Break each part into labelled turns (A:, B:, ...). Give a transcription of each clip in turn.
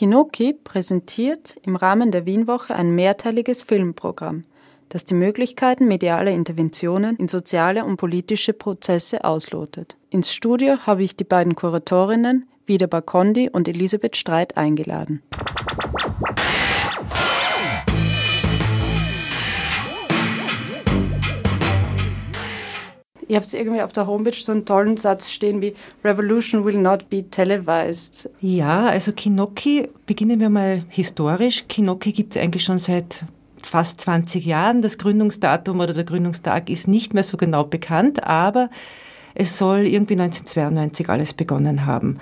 A: Kinoki präsentiert im Rahmen der Wienwoche ein mehrteiliges Filmprogramm, das die Möglichkeiten medialer Interventionen in soziale und politische Prozesse auslotet. Ins Studio habe ich die beiden Kuratorinnen Vida Bakondi und Elisabeth Streit eingeladen. Ihr habt irgendwie auf der Homepage so einen tollen Satz stehen wie Revolution will not be televised.
B: Ja, also Kinoki, beginnen wir mal historisch. Kinoki gibt es eigentlich schon seit fast 20 Jahren. Das Gründungsdatum oder der Gründungstag ist nicht mehr so genau bekannt, aber es soll irgendwie 1992 alles begonnen haben.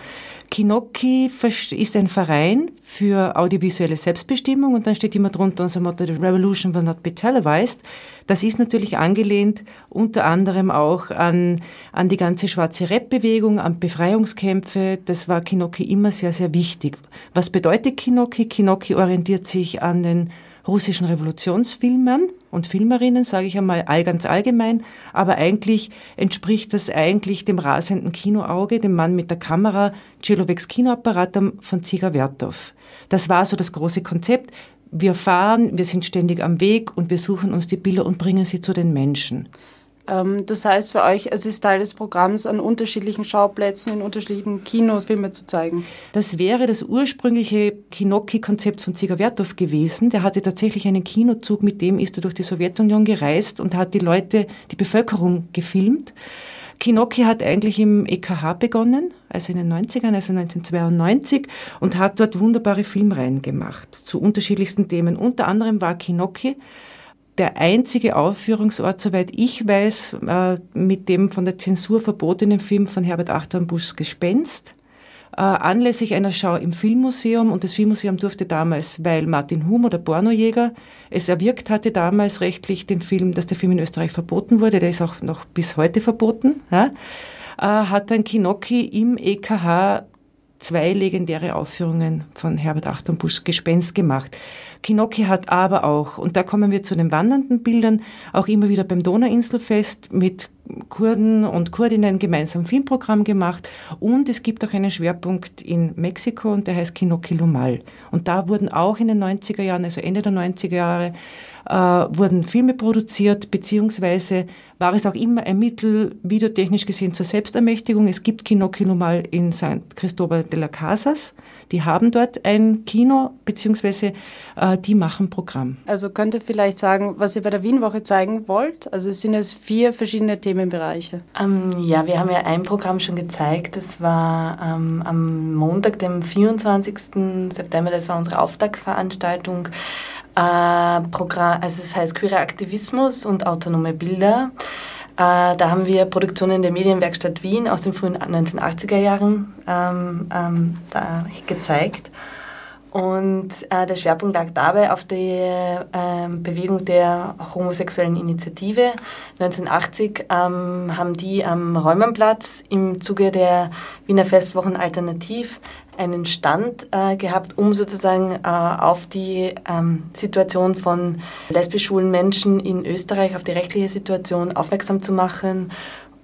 B: Kinoki ist ein Verein für audiovisuelle Selbstbestimmung und dann steht immer drunter unser Motto, The Revolution will not be televised. Das ist natürlich angelehnt unter anderem auch an, an die ganze schwarze Rap-Bewegung, an Befreiungskämpfe. Das war Kinoki immer sehr, sehr wichtig. Was bedeutet Kinoki? Kinoki orientiert sich an den russischen Revolutionsfilmern und Filmerinnen, sage ich einmal all ganz allgemein, aber eigentlich entspricht das eigentlich dem rasenden Kinoauge, dem Mann mit der Kamera, Celoveks Kinoapparat von Ziga Wertov. Das war so das große Konzept. Wir fahren, wir sind ständig am Weg und wir suchen uns die Bilder und bringen sie zu den Menschen.
A: Ähm, das heißt für euch, es ist Teil des Programms, an unterschiedlichen Schauplätzen in unterschiedlichen Kinos Filme zu zeigen.
B: Das wäre das ursprüngliche Kinoki-Konzept von Zigawertow gewesen. Der hatte tatsächlich einen Kinozug, mit dem ist er durch die Sowjetunion gereist und hat die Leute, die Bevölkerung gefilmt. Kinoki hat eigentlich im EKH begonnen, also in den 90ern, also 1992, und hat dort wunderbare Filmreihen gemacht zu unterschiedlichsten Themen. Unter anderem war Kinoki der einzige Aufführungsort, soweit ich weiß, äh, mit dem von der Zensur verbotenen Film von Herbert Achternbuschs Gespenst. Äh, anlässlich einer Schau im Filmmuseum und das Filmmuseum durfte damals, weil Martin Humo, der Pornojäger, es erwirkt hatte damals rechtlich den Film, dass der Film in Österreich verboten wurde, der ist auch noch bis heute verboten, ja, äh, hat dann Kinoki im EKH zwei legendäre Aufführungen von Herbert Achternbuschs Gespenst gemacht. Kinoki hat aber auch, und da kommen wir zu den wandernden Bildern, auch immer wieder beim Donauinselfest mit Kurden und Kurdinnen gemeinsam Filmprogramm gemacht und es gibt auch einen Schwerpunkt in Mexiko und der heißt Kinoki Lumal. Und da wurden auch in den 90er Jahren, also Ende der 90er Jahre, äh, wurden Filme produziert, beziehungsweise war es auch immer ein Mittel, videotechnisch gesehen, zur Selbstermächtigung. Es gibt Kino Kinumal in St. Cristobal de la Casas. Die haben dort ein Kino, beziehungsweise äh, die machen Programm.
A: Also könnt ihr vielleicht sagen, was ihr bei der Wienwoche zeigen wollt? Also es sind jetzt vier verschiedene Themenbereiche.
C: Ähm, ja, wir haben ja ein Programm schon gezeigt. Das war ähm, am Montag, dem 24. September. Das war unsere Auftaktveranstaltung äh, Programm, also es heißt Queerer Aktivismus und autonome Bilder. Äh, da haben wir Produktionen der Medienwerkstatt Wien aus den frühen 1980er Jahren ähm, ähm, da gezeigt. Und äh, der Schwerpunkt lag dabei auf der äh, Bewegung der homosexuellen Initiative. 1980 ähm, haben die am Räumernplatz im Zuge der Wiener Festwochen Alternativ einen Stand äh, gehabt, um sozusagen äh, auf die ähm, Situation von lesbisch-schwulen Menschen in Österreich, auf die rechtliche Situation aufmerksam zu machen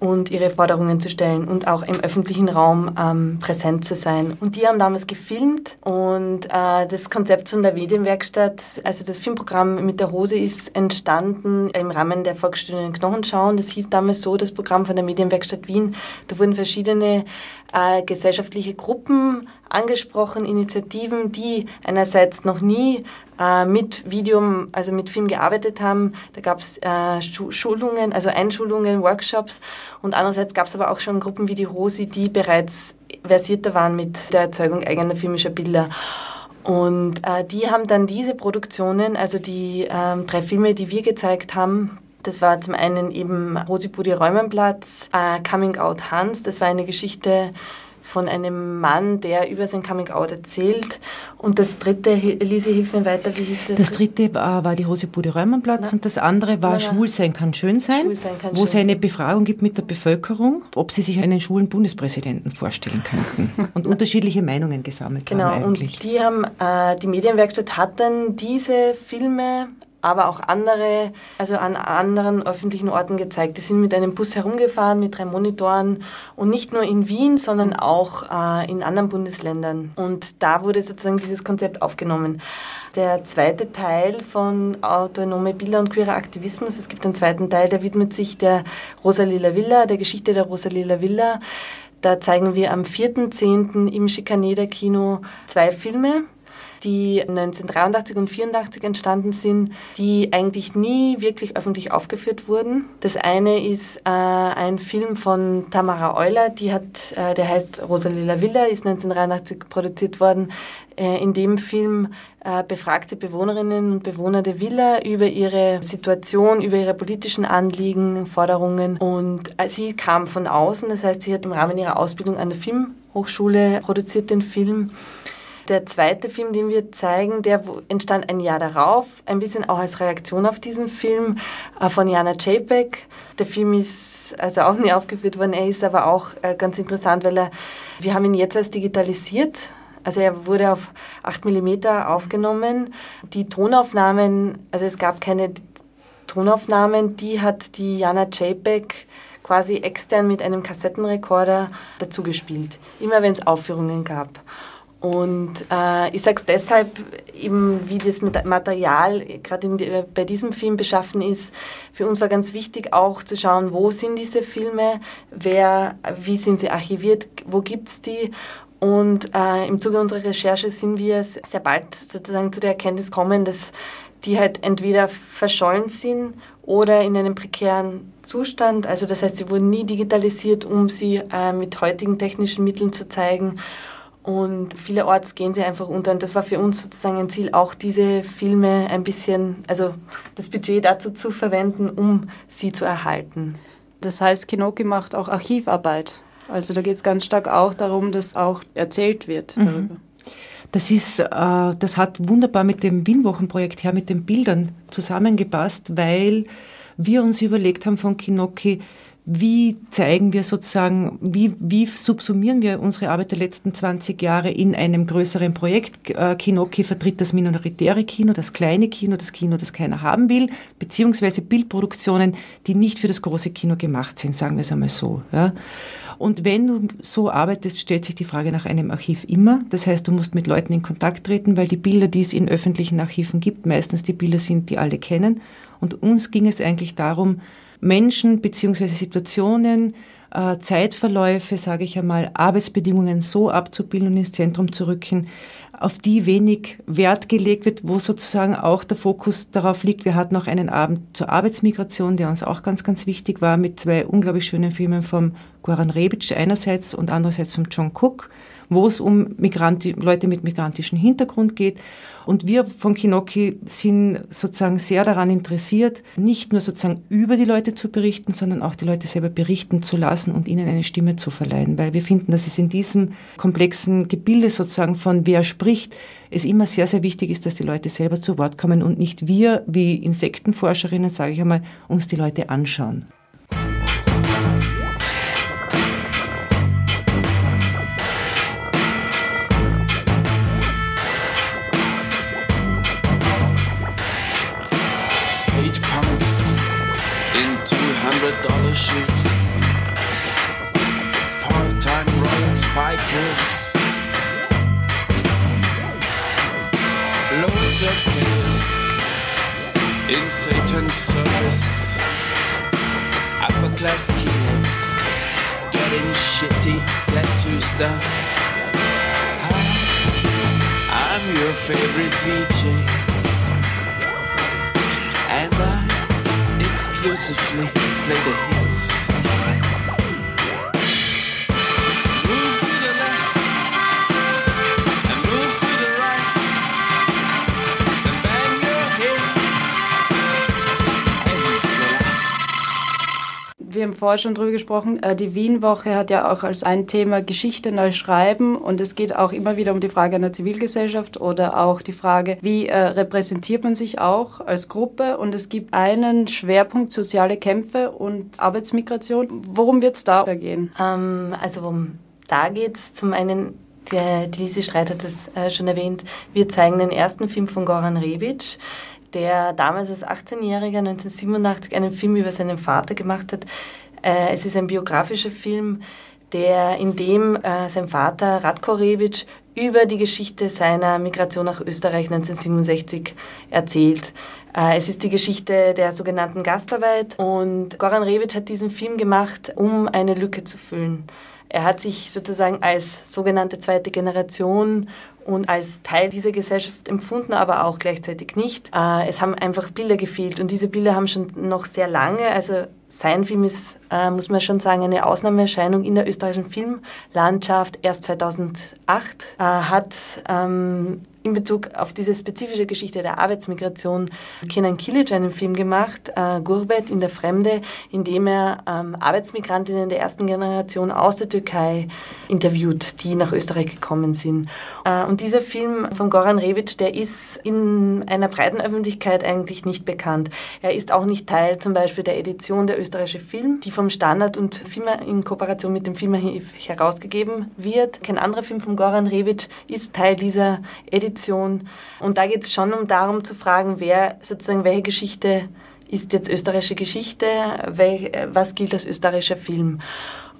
C: und ihre Forderungen zu stellen und auch im öffentlichen Raum ähm, präsent zu sein. Und die haben damals gefilmt und äh, das Konzept von der Medienwerkstatt, also das Filmprogramm mit der Hose ist entstanden im Rahmen der Volksstudien Knochenschauen. Das hieß damals so, das Programm von der Medienwerkstatt Wien. Da wurden verschiedene äh, gesellschaftliche Gruppen angesprochen, Initiativen, die einerseits noch nie äh, mit Video, also mit Film gearbeitet haben. Da gab es äh, Schulungen, also Einschulungen, Workshops und andererseits gab es aber auch schon Gruppen wie die Rosi, die bereits versierter waren mit der Erzeugung eigener filmischer Bilder. Und äh, die haben dann diese Produktionen, also die ähm, drei Filme, die wir gezeigt haben, das war zum einen eben Rosi Budi Räumenplatz, äh, Coming Out Hans, das war eine Geschichte von einem Mann, der über sein Coming-out erzählt. Und das dritte, Elise, hilf mir weiter, wie hieß das?
B: Das dritte war, war die Hose-Bude Räumernplatz und das andere war Schwulsein kann schön sein, Schwulsein kann wo es eine Befragung gibt mit der Bevölkerung, ob sie sich einen schwulen Bundespräsidenten vorstellen könnten und unterschiedliche Meinungen gesammelt
C: genau,
B: haben.
C: Genau, und die haben, äh, die Medienwerkstatt hat dann diese Filme aber auch andere, also an anderen öffentlichen Orten gezeigt. Die sind mit einem Bus herumgefahren, mit drei Monitoren und nicht nur in Wien, sondern auch äh, in anderen Bundesländern. Und da wurde sozusagen dieses Konzept aufgenommen. Der zweite Teil von Autonome Bilder und queerer Aktivismus, es gibt einen zweiten Teil, der widmet sich der Rosalila Villa, der Geschichte der Rosalila Villa. Da zeigen wir am 4.10. im Schikaneder Kino zwei Filme die 1983 und 1984 entstanden sind, die eigentlich nie wirklich öffentlich aufgeführt wurden. Das eine ist äh, ein Film von Tamara Euler, die hat, äh, der heißt Rosalila Villa, ist 1983 produziert worden. Äh, in dem Film äh, befragt sie Bewohnerinnen und Bewohner der Villa über ihre Situation, über ihre politischen Anliegen, Forderungen. Und äh, sie kam von außen, das heißt, sie hat im Rahmen ihrer Ausbildung an der Filmhochschule produziert den Film der zweite Film, den wir zeigen, der entstand ein Jahr darauf, ein bisschen auch als Reaktion auf diesen Film äh, von Jana Czapek. Der Film ist also auch nie aufgeführt worden, er ist aber auch äh, ganz interessant, weil er, wir haben ihn jetzt als digitalisiert. Also er wurde auf 8 mm aufgenommen. Die Tonaufnahmen, also es gab keine Tonaufnahmen, die hat die Jana Czapek quasi extern mit einem Kassettenrekorder dazu gespielt. Immer wenn es Aufführungen gab. Und äh, ich sage es deshalb, eben wie das Material gerade bei diesem Film beschaffen ist. Für uns war ganz wichtig auch zu schauen, wo sind diese Filme, wer, wie sind sie archiviert, wo gibt es die. Und äh, im Zuge unserer Recherche sind wir sehr bald sozusagen zu der Erkenntnis gekommen, dass die halt entweder verschollen sind oder in einem prekären Zustand. Also das heißt, sie wurden nie digitalisiert, um sie äh, mit heutigen technischen Mitteln zu zeigen. Und vielerorts gehen sie einfach unter. Und das war für uns sozusagen ein Ziel, auch diese Filme ein bisschen, also das Budget dazu zu verwenden, um sie zu erhalten.
A: Das heißt, Kinoki macht auch Archivarbeit. Also da geht es ganz stark auch darum, dass auch erzählt wird mhm. darüber.
B: Das, ist, äh, das hat wunderbar mit dem Wienwochenprojekt her, mit den Bildern zusammengepasst, weil wir uns überlegt haben von Kinoki, wie zeigen wir sozusagen, wie, wie subsumieren wir unsere Arbeit der letzten 20 Jahre in einem größeren Projekt? Äh, Kinoki vertritt das minoritäre Kino, das kleine Kino, das Kino, das keiner haben will, beziehungsweise Bildproduktionen, die nicht für das große Kino gemacht sind, sagen wir es einmal so. Ja. Und wenn du so arbeitest, stellt sich die Frage nach einem Archiv immer. Das heißt, du musst mit Leuten in Kontakt treten, weil die Bilder, die es in öffentlichen Archiven gibt, meistens die Bilder sind, die alle kennen. Und uns ging es eigentlich darum, Menschen bzw. Situationen, äh, Zeitverläufe, sage ich einmal, Arbeitsbedingungen so abzubilden und ins Zentrum zu rücken, auf die wenig Wert gelegt wird, wo sozusagen auch der Fokus darauf liegt. Wir hatten noch einen Abend zur Arbeitsmigration, der uns auch ganz, ganz wichtig war, mit zwei unglaublich schönen Filmen vom Goran Rebic einerseits und andererseits vom John Cook, wo es um Migranti Leute mit migrantischem Hintergrund geht. Und wir von Kinoki sind sozusagen sehr daran interessiert, nicht nur sozusagen über die Leute zu berichten, sondern auch die Leute selber berichten zu lassen und ihnen eine Stimme zu verleihen, weil wir finden, dass es in diesem komplexen Gebilde sozusagen von wer spricht, es immer sehr, sehr wichtig ist, dass die Leute selber zu Wort kommen und nicht wir, wie Insektenforscherinnen, sage ich einmal, uns die Leute anschauen. Hundred dollar shoes, part-time Rolex bikers, loads of chaos in Satan's service, upper class kids. Getting shitty tattoo stuff. I'm your favorite DJ, and I exclusively play the hits.
A: Wir haben vorher schon drüber gesprochen, äh, die Wien-Woche hat ja auch als ein Thema Geschichte neu schreiben und es geht auch immer wieder um die Frage einer Zivilgesellschaft oder auch die Frage, wie äh, repräsentiert man sich auch als Gruppe und es gibt einen Schwerpunkt soziale Kämpfe und Arbeitsmigration. Worum wird es da gehen?
C: Ähm, also um, da geht es zum einen die, die Lise Streit hat das äh, schon erwähnt. Wir zeigen den ersten Film von Goran Rebic der damals als 18-Jähriger 1987 einen Film über seinen Vater gemacht hat. Äh, es ist ein biografischer Film, der, in dem äh, sein Vater Radko Rebic über die Geschichte seiner Migration nach Österreich 1967 erzählt. Äh, es ist die Geschichte der sogenannten Gastarbeit und Goran Rebic hat diesen Film gemacht, um eine Lücke zu füllen. Er hat sich sozusagen als sogenannte zweite Generation und als Teil dieser Gesellschaft empfunden, aber auch gleichzeitig nicht. Äh, es haben einfach Bilder gefehlt und diese Bilder haben schon noch sehr lange, also sein Film ist, äh, muss man schon sagen, eine Ausnahmeerscheinung in der österreichischen Filmlandschaft. Erst 2008 äh, hat ähm, in Bezug auf diese spezifische Geschichte der Arbeitsmigration Kenan Kilic einen Film gemacht, äh, Gurbet in der Fremde, in dem er ähm, Arbeitsmigrantinnen der ersten Generation aus der Türkei interviewt, die nach Österreich gekommen sind. Äh, und dieser Film von Goran Rebic, der ist in einer breiten Öffentlichkeit eigentlich nicht bekannt. Er ist auch nicht Teil zum Beispiel der Edition der österreichische Film, die vom Standard und Filmer in Kooperation mit dem Filmarchiv herausgegeben wird. Kein anderer Film von Goran Rebic ist Teil dieser Edition Position. Und da geht es schon um darum zu fragen, wer sozusagen welche Geschichte ist jetzt österreichische Geschichte, was gilt als österreichischer Film.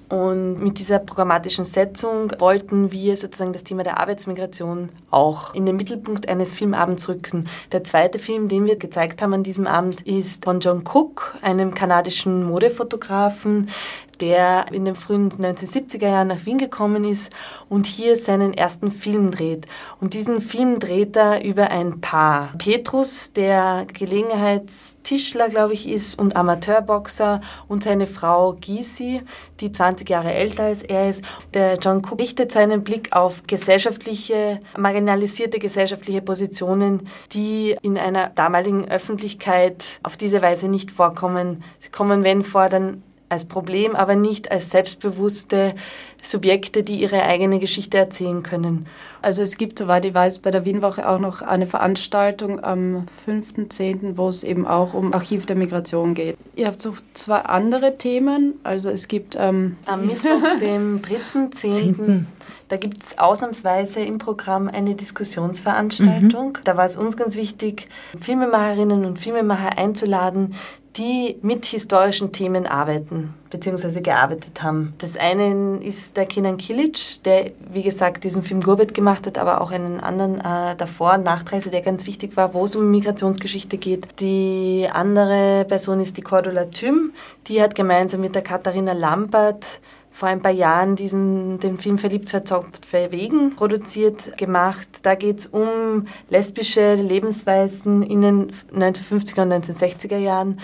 C: Und mit dieser programmatischen Setzung wollten wir sozusagen das Thema der Arbeitsmigration auch in den Mittelpunkt eines Filmabends rücken. Der zweite Film, den wir gezeigt haben an diesem Abend, ist von John Cook, einem kanadischen Modefotografen, der in den frühen 1970er Jahren nach Wien gekommen ist und hier seinen ersten Film dreht. Und diesen Film dreht er über ein Paar. Petrus, der Gelegenheitstischler, glaube ich, ist und Amateurboxer und seine Frau Gysi, die 20 Jahre älter als er ist. Der John Cook richtet seinen Blick auf gesellschaftliche, marginalisierte gesellschaftliche Positionen, die in einer damaligen Öffentlichkeit auf diese Weise nicht vorkommen. Sie kommen, wenn vor, dann als Problem, aber nicht als selbstbewusste Subjekte, die ihre eigene Geschichte erzählen können.
A: Also es gibt, soweit ich weiß, bei der Wienwoche auch noch eine Veranstaltung am 5.10., wo es eben auch um Archiv der Migration geht. Ihr habt so zwei andere Themen. Also es gibt
C: ähm am Mittwoch, dem 3.10., da gibt es ausnahmsweise im Programm eine Diskussionsveranstaltung. Mhm. Da war es uns ganz wichtig, Filmemacherinnen und Filmemacher einzuladen, die mit historischen Themen arbeiten bzw. gearbeitet haben. Das eine ist der Kenan Kilic, der, wie gesagt, diesen Film Gurbet gemacht hat, aber auch einen anderen äh, davor, Nachtreise, der ganz wichtig war, wo es um Migrationsgeschichte geht. Die andere Person ist die Cordula Thüm, die hat gemeinsam mit der Katharina Lampert vor ein paar Jahren diesen, den Film Verliebt, Verzaubt, Verwegen produziert, gemacht. Da geht es um lesbische Lebensweisen in den 1950er und 1960er Jahren.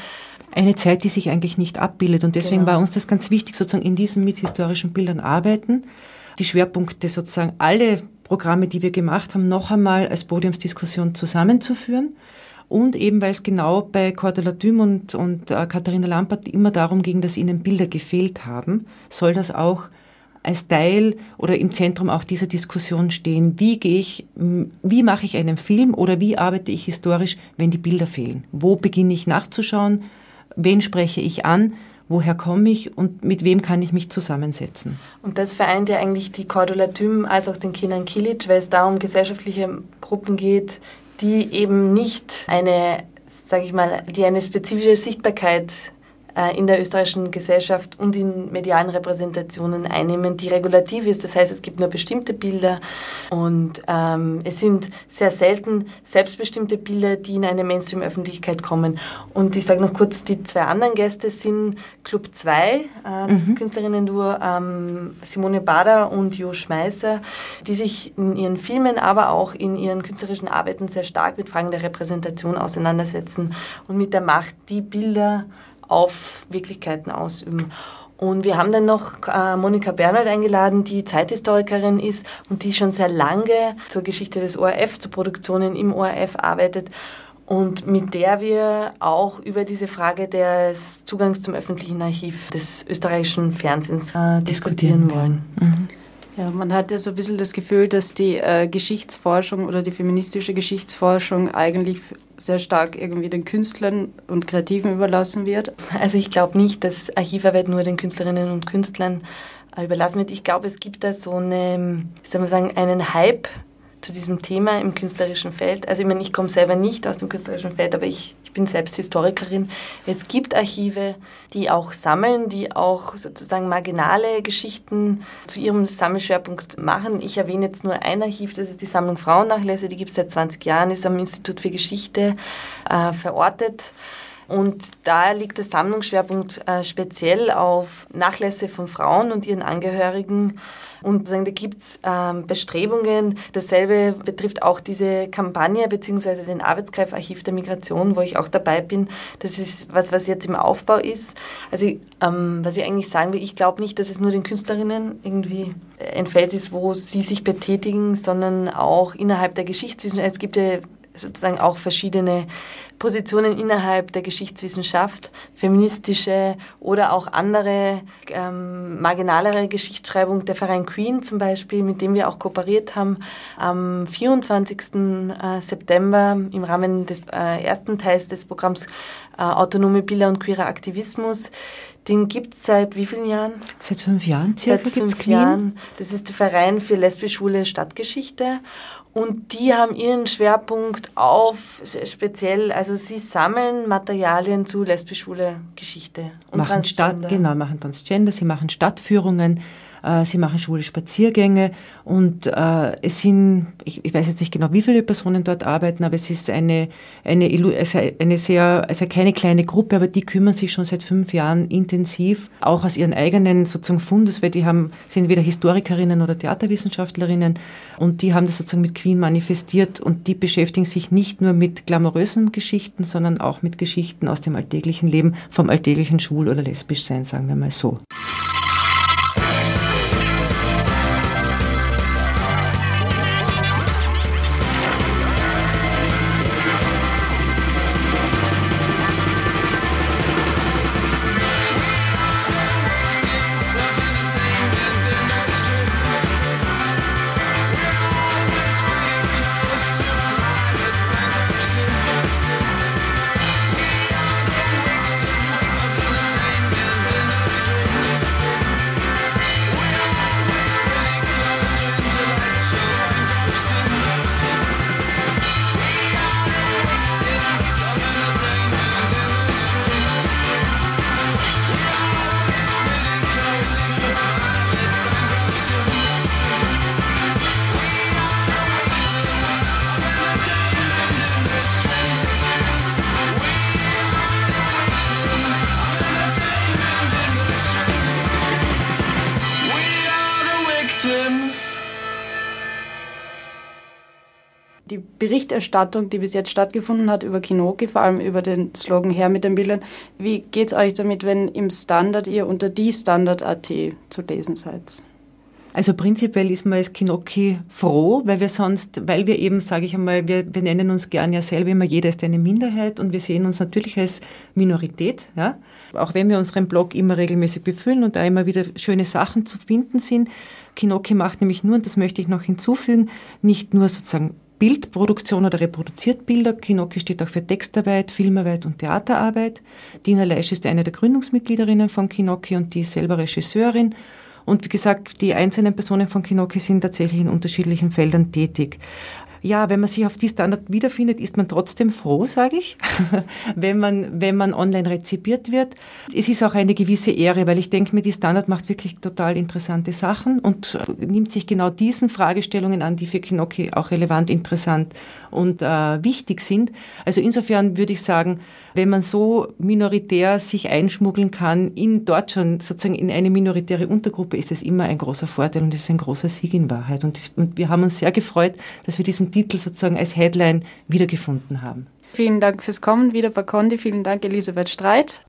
B: Eine Zeit, die sich eigentlich nicht abbildet. Und deswegen genau. war uns das ganz wichtig, sozusagen in diesen mit historischen Bildern arbeiten. Die Schwerpunkte sozusagen alle Programme, die wir gemacht haben, noch einmal als Podiumsdiskussion zusammenzuführen und eben weil es genau bei Cordula Düm und, und äh, Katharina Lampert immer darum ging, dass ihnen Bilder gefehlt haben, soll das auch als Teil oder im Zentrum auch dieser Diskussion stehen. Wie gehe ich, wie mache ich einen Film oder wie arbeite ich historisch, wenn die Bilder fehlen? Wo beginne ich nachzuschauen? Wen spreche ich an? Woher komme ich und mit wem kann ich mich zusammensetzen?
C: Und das vereint ja eigentlich die Cordula Düm als auch den Kinan Kilic, weil es da um gesellschaftliche Gruppen geht, die eben nicht eine, sage ich mal, die eine spezifische Sichtbarkeit in der österreichischen Gesellschaft und in medialen Repräsentationen einnehmen, die regulativ ist. Das heißt, es gibt nur bestimmte Bilder und ähm, es sind sehr selten selbstbestimmte Bilder, die in eine Mainstream-Öffentlichkeit kommen. Und ich sage noch kurz, die zwei anderen Gäste sind Club 2, äh, das mhm. Künstlerinnen-Duo ähm, Simone Bader und Jo Schmeißer, die sich in ihren Filmen, aber auch in ihren künstlerischen Arbeiten sehr stark mit Fragen der Repräsentation auseinandersetzen und mit der Macht, die Bilder auf Wirklichkeiten ausüben. Und wir haben dann noch äh, Monika Bernhard eingeladen, die Zeithistorikerin ist und die schon sehr lange zur Geschichte des ORF, zu Produktionen im ORF arbeitet und mit der wir auch über diese Frage des Zugangs zum öffentlichen Archiv des österreichischen Fernsehens äh, diskutieren wollen. Mhm.
A: Ja, man hat ja so ein bisschen das Gefühl, dass die äh, Geschichtsforschung oder die feministische Geschichtsforschung eigentlich sehr stark irgendwie den Künstlern und Kreativen überlassen wird.
C: Also ich glaube nicht, dass Archivarbeit nur den Künstlerinnen und Künstlern äh, überlassen wird. Ich glaube, es gibt da so eine, wie soll man sagen, einen Hype zu diesem Thema im künstlerischen Feld. Also ich meine, ich komme selber nicht aus dem künstlerischen Feld, aber ich, ich bin selbst Historikerin. Es gibt Archive, die auch sammeln, die auch sozusagen marginale Geschichten zu ihrem Sammelschwerpunkt machen. Ich erwähne jetzt nur ein Archiv, das ist die Sammlung Frauennachlässe, die gibt es seit 20 Jahren, ist am Institut für Geschichte äh, verortet. Und da liegt der Sammlungsschwerpunkt äh, speziell auf Nachlässe von Frauen und ihren Angehörigen. Und da gibt es ähm, Bestrebungen. Dasselbe betrifft auch diese Kampagne bzw. den Arbeitskreifarchiv der Migration, wo ich auch dabei bin. Das ist was, was jetzt im Aufbau ist. Also ähm, was ich eigentlich sagen will, ich glaube nicht, dass es nur den Künstlerinnen irgendwie ein Feld ist, wo sie sich betätigen, sondern auch innerhalb der Geschichtswissenschaft. Es gibt ja sozusagen auch verschiedene Positionen innerhalb der Geschichtswissenschaft, feministische oder auch andere ähm, marginalere Geschichtsschreibung. Der Verein Queen zum Beispiel, mit dem wir auch kooperiert haben, am 24. Äh, September im Rahmen des äh, ersten Teils des Programms äh, Autonome Bilder und queerer Aktivismus. Den gibt es seit wie vielen Jahren?
B: Seit fünf Jahren circa
C: Seit fünf Jahren. Das ist der Verein für lesbisch-schwule Stadtgeschichte. Und die haben ihren Schwerpunkt auf speziell, also sie sammeln Materialien zu lesbisch-schwule Geschichte
B: und machen Stadt, genau, machen Transgender, sie machen Stadtführungen, sie machen schwule Spaziergänge und äh, es sind, ich, ich, weiß jetzt nicht genau, wie viele Personen dort arbeiten, aber es ist eine, eine, eine sehr, also keine kleine Gruppe, aber die kümmern sich schon seit fünf Jahren intensiv, auch aus ihren eigenen sozusagen Fundus, weil die haben, sind weder Historikerinnen oder Theaterwissenschaftlerinnen und die haben das sozusagen mit Queen manifestiert und die beschäftigen sich nicht nur mit glamourösen Geschichten, sondern auch mit Geschichten aus dem alltäglichen Leben, vom alltäglichen Schwul- oder Lesbischsein, sagen wir mal so.
A: Berichterstattung, die bis jetzt stattgefunden hat über Kinoki, vor allem über den Slogan Her mit den Bildern. Wie geht es euch damit, wenn im Standard ihr unter die Standard.at zu lesen seid?
B: Also prinzipiell ist man als Kinoki froh, weil wir sonst, weil wir eben, sage ich einmal, wir, wir nennen uns gern ja selber immer, jeder ist eine Minderheit und wir sehen uns natürlich als Minorität, ja. Auch wenn wir unseren Blog immer regelmäßig befüllen und da immer wieder schöne Sachen zu finden sind. Kinoki macht nämlich nur, und das möchte ich noch hinzufügen, nicht nur sozusagen Bildproduktion oder reproduziert Bilder. Kinoki steht auch für Textarbeit, Filmarbeit und Theaterarbeit. Dina Leisch ist eine der Gründungsmitgliederinnen von Kinoki und die ist selber Regisseurin. Und wie gesagt, die einzelnen Personen von Kinoki sind tatsächlich in unterschiedlichen Feldern tätig ja, wenn man sich auf die Standard wiederfindet, ist man trotzdem froh, sage ich, wenn, man, wenn man online rezipiert wird. Es ist auch eine gewisse Ehre, weil ich denke mir, die Standard macht wirklich total interessante Sachen und nimmt sich genau diesen Fragestellungen an, die für Kinoki auch relevant, interessant und äh, wichtig sind. Also insofern würde ich sagen, wenn man so minoritär sich einschmuggeln kann, in dort schon sozusagen in eine minoritäre Untergruppe, ist es immer ein großer Vorteil und es ist ein großer Sieg in Wahrheit. Und, das, und wir haben uns sehr gefreut, dass wir diesen Titel sozusagen als Headline wiedergefunden haben.
A: Vielen Dank fürs Kommen wieder, Bakondi. Vielen Dank, Elisabeth Streit.